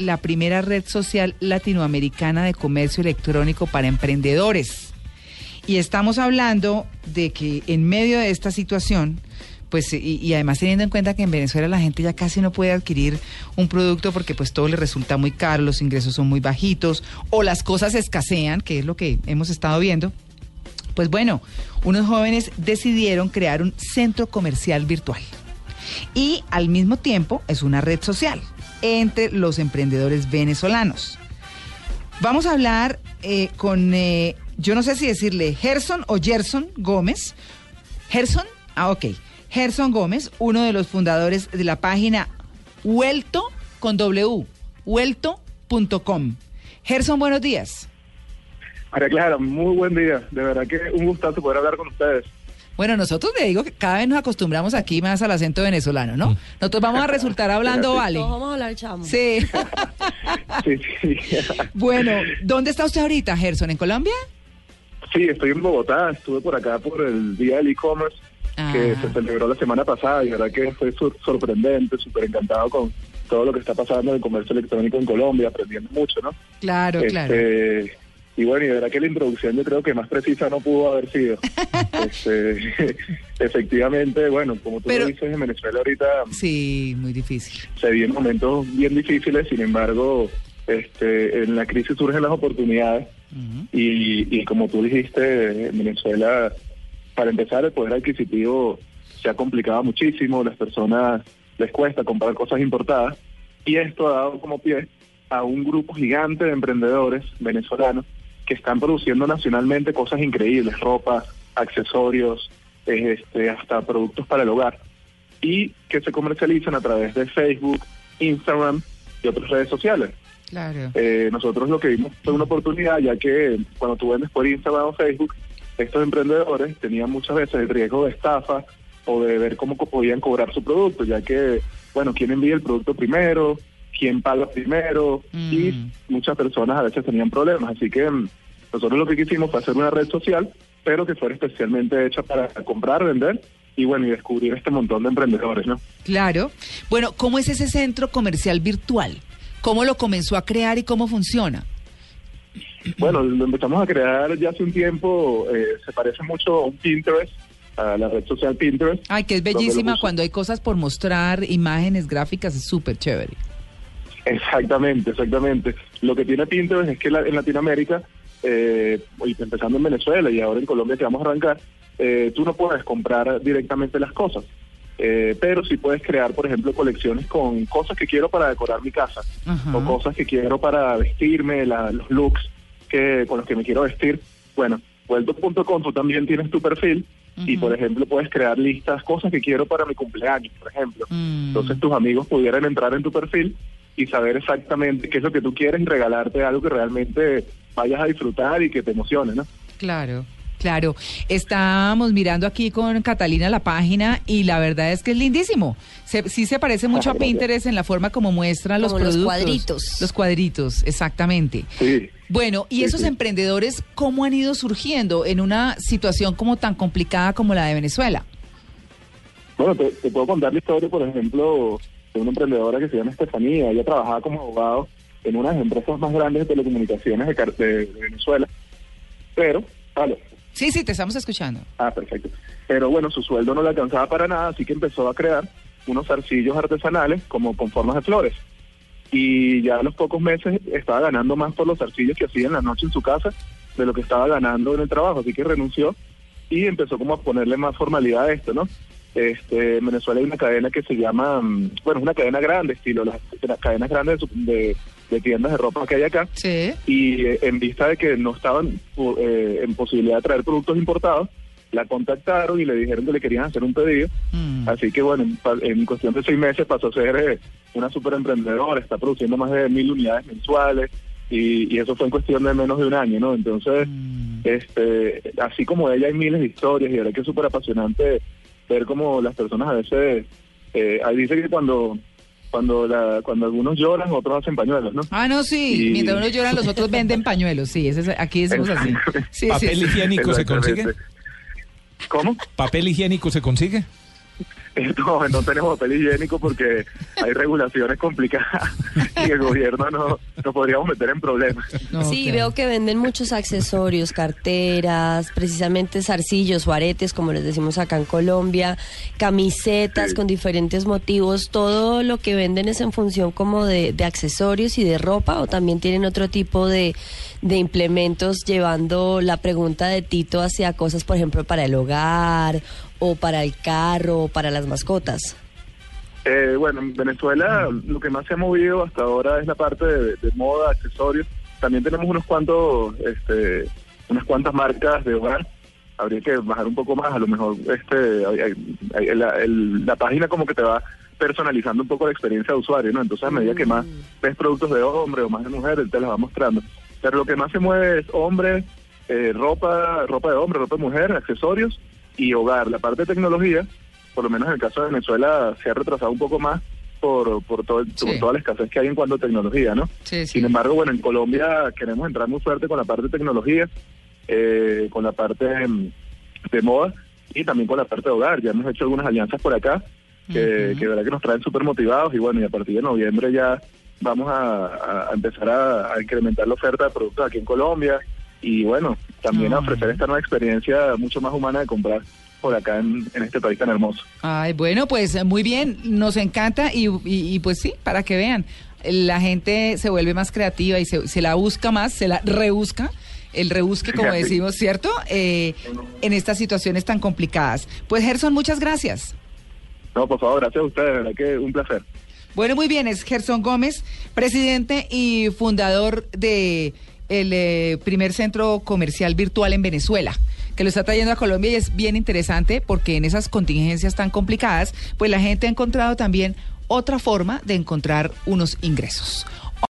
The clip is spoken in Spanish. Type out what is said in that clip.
la primera red social latinoamericana de comercio electrónico para emprendedores. Y estamos hablando de que en medio de esta situación, pues, y, además teniendo en cuenta que en Venezuela la gente ya casi no puede adquirir un producto porque pues todo le resulta muy caro, los ingresos son muy bajitos, o las cosas escasean, que es lo que hemos estado viendo. Pues bueno, unos jóvenes decidieron crear un centro comercial virtual. Y al mismo tiempo es una red social entre los emprendedores venezolanos. Vamos a hablar eh, con, eh, yo no sé si decirle Gerson o Gerson Gómez. Gerson, ah, ok. Gerson Gómez, uno de los fundadores de la página Huelto con W, huelto.com. Gerson, buenos días. María Clara, muy buen día. De verdad que un gustazo poder hablar con ustedes. Bueno, nosotros le digo que cada vez nos acostumbramos aquí más al acento venezolano, ¿no? Nosotros vamos a resultar hablando, vale. Todos vamos a hablar chamo. Sí. Sí, sí. bueno, ¿dónde está usted ahorita, Gerson? ¿En Colombia? Sí, estoy en Bogotá. Estuve por acá por el Día del E-Commerce que Ah. se celebró la semana pasada y de verdad que fue sur- sorprendente, súper encantado con todo lo que está pasando en el comercio electrónico en Colombia, aprendiendo mucho, ¿no? Claro, claro. Y bueno, y de verdad que la introducción yo creo que más precisa no pudo haber sido. Este, efectivamente, bueno, como tú Pero- lo dices, en Venezuela ahorita Sí, muy difícil. se vienen momentos bien difíciles, sin embargo, este, en la crisis surgen las oportunidades y, y como tú dijiste, en Venezuela, para empezar, el poder adquisitivo se ha complicado muchísimo, las personas les cuesta comprar cosas importadas y esto ha dado como pie a un grupo gigante de emprendedores venezolanos que están produciendo nacionalmente cosas increíbles, ropa, accesorios, eh, este, hasta productos para el hogar y que se comercializan a través de Facebook, Instagram y otras redes sociales. Claro. Eh, nosotros lo que vimos fue una oportunidad, ya que cuando tú vendes por Instagram o Facebook, estos emprendedores tenían muchas veces el riesgo de estafa o de ver cómo podían cobrar su producto, ya que, bueno, quién envía el producto primero, quién paga primero, Mm. y muchas personas a veces tenían problemas. Así que mm, nosotros lo que quisimos fue hacer una red social, pero que fuera especialmente hecha para comprar, vender y, bueno, y descubrir este montón de emprendedores, ¿no? Claro. Bueno, ¿cómo es ese centro comercial virtual? ¿Cómo lo comenzó a crear y cómo funciona? Bueno, lo empezamos a crear ya hace un tiempo, eh, se parece mucho a un Pinterest, a la red social Pinterest. Ay, que es bellísima cuando hay cosas por mostrar, imágenes, gráficas, es súper chévere. Exactamente, exactamente. Lo que tiene Pinterest es que la- en Latinoamérica, eh, empezando en Venezuela y ahora en Colombia que vamos a arrancar, eh, tú no puedes comprar directamente las cosas. Eh, pero sí puedes crear, por ejemplo, colecciones con cosas que quiero para decorar mi casa o cosas que quiero para vestirme, la- los looks que con los que me quiero vestir. Bueno, vuelto.com tú también tienes tu perfil y, por ejemplo, puedes crear listas, cosas que quiero para mi cumpleaños, por ejemplo. Mm. Entonces tus amigos pudieran entrar en tu perfil y saber exactamente qué es lo que tú quieres y regalarte algo que realmente vayas a disfrutar y que te emocione, ¿no? Claro, claro. Estábamos mirando aquí con Catalina la página y la verdad es que es lindísimo. Se- sí se parece mucho a Gracias. Pinterest en la forma como muestra los Como los productos. cuadritos. Los cuadritos, exactamente. Sí. Bueno, ¿y Sí, esos sí. emprendedores cómo han ido surgiendo en una situación como tan complicada como la de Venezuela? Bueno, te, te puedo contar la historia, por ejemplo, de una emprendedora que se llama Estefanía. Ella trabajaba como abogado en una de las empresas más grandes de telecomunicaciones de, Car- de- de Venezuela. Pero, aló. Sí, sí, te estamos escuchando. Ah, perfecto. Pero bueno, su sueldo no le alcanzaba para nada, así que empezó a crear unos zarcillos artesanales como con formas de flores. Y ya a los pocos meses estaba ganando más por los zarcillos que hacía en la noche en su casa de lo que estaba ganando en el trabajo, así que renunció y empezó como a ponerle más formalidad a esto, ¿no? Este, en Venezuela hay una cadena que se llama, mm, bueno, es una cadena grande, estilo las, las cadenas grandes de, de- de tiendas de ropa que hay acá, Sí. y eh, en vista de que no estaban eh, en posibilidad de traer productos importados, la contactaron y le dijeron que le querían hacer un pedido. Mm. Así que bueno, en cuestión de seis meses pasó a ser eh, una super emprendedora, está produciendo más de mil unidades mensuales y, y eso fue en cuestión de menos de un año, ¿no? Entonces, Mm. este, así como ella hay miles de historias y ahora que es súper apasionante ver cómo las personas a veces, eh, ahí dice que cuando cuando la, cuando algunos lloran, otros hacen pañuelos, ¿no? Ah, no, sí. Y- Mientras uno llora, los otros venden pañuelos. Sí, ese es- aquí decimos así. Sí, sí, ¿Papel sí. higiénico se consigue? ¿Cómo? ¿Papel higiénico se consigue? No, no tenemos papel higiénico porque hay regulaciones complicadas y el gobierno no nos podríamos meter en problemas. No, sí, veo que venden muchos accesorios, carteras, precisamente zarcillos o aretes, como les decimos acá en Colombia, camisetas Sí. con diferentes motivos. ¿Todo lo que venden es en función como de, de accesorios y de ropa o también tienen otro tipo de, de implementos llevando la pregunta de Tito hacia cosas, por ejemplo, para el hogar o para el carro o para las mascotas? Eh, bueno, en Venezuela lo que más se ha movido hasta ahora es la parte de, de moda, accesorios. También tenemos unos cuantos, este, unas cuantas marcas de hogar. Habría que bajar un poco más, a lo mejor este, hay- hay- hay- la, el- la página como que te va personalizando un poco la experiencia de usuario, ¿no? Entonces a medida que más ves productos de hombre o más de mujer, él te los va mostrando. Pero lo que más se mueve es hombre, eh, ropa, ropa de hombre, ropa de mujer, accesorios y hogar. La parte de tecnología, por lo menos en el caso de Venezuela, se ha retrasado un poco más por, por, todo, Sí. por toda la escasez que hay en cuanto a tecnología, ¿no? Sí, sí. Sin embargo, bueno, en Colombia queremos entrar muy fuerte con la parte de tecnología, eh, con la parte mm, de moda y también con la parte de hogar. Ya hemos hecho algunas alianzas por acá que, que verdad que nos traen súper motivados y bueno, y a partir de noviembre ya vamos a, empezar a, a incrementar la oferta de productos aquí en Colombia y bueno, también a Ah. ofrecer esta nueva experiencia mucho más humana de comprar por acá en, en este país tan hermoso. Ay, bueno, pues muy bien, nos encanta y, y- y, pues sí, para que vean, la gente se vuelve más creativa y se, se la busca más, se la rebusca, el rebusque, como decimos, ¿cierto? Eh, en estas situaciones tan complicadas. Pues Gerson, muchas gracias. No, por favor, gracias a ustedes, de verdad que un placer. Bueno, muy bien, es Gerson Gómez, presidente y fundador de el eh, primer centro comercial virtual en Venezuela, que lo está trayendo a Colombia y es bien interesante porque en esas contingencias tan complicadas, pues la gente ha encontrado también otra forma de encontrar unos ingresos.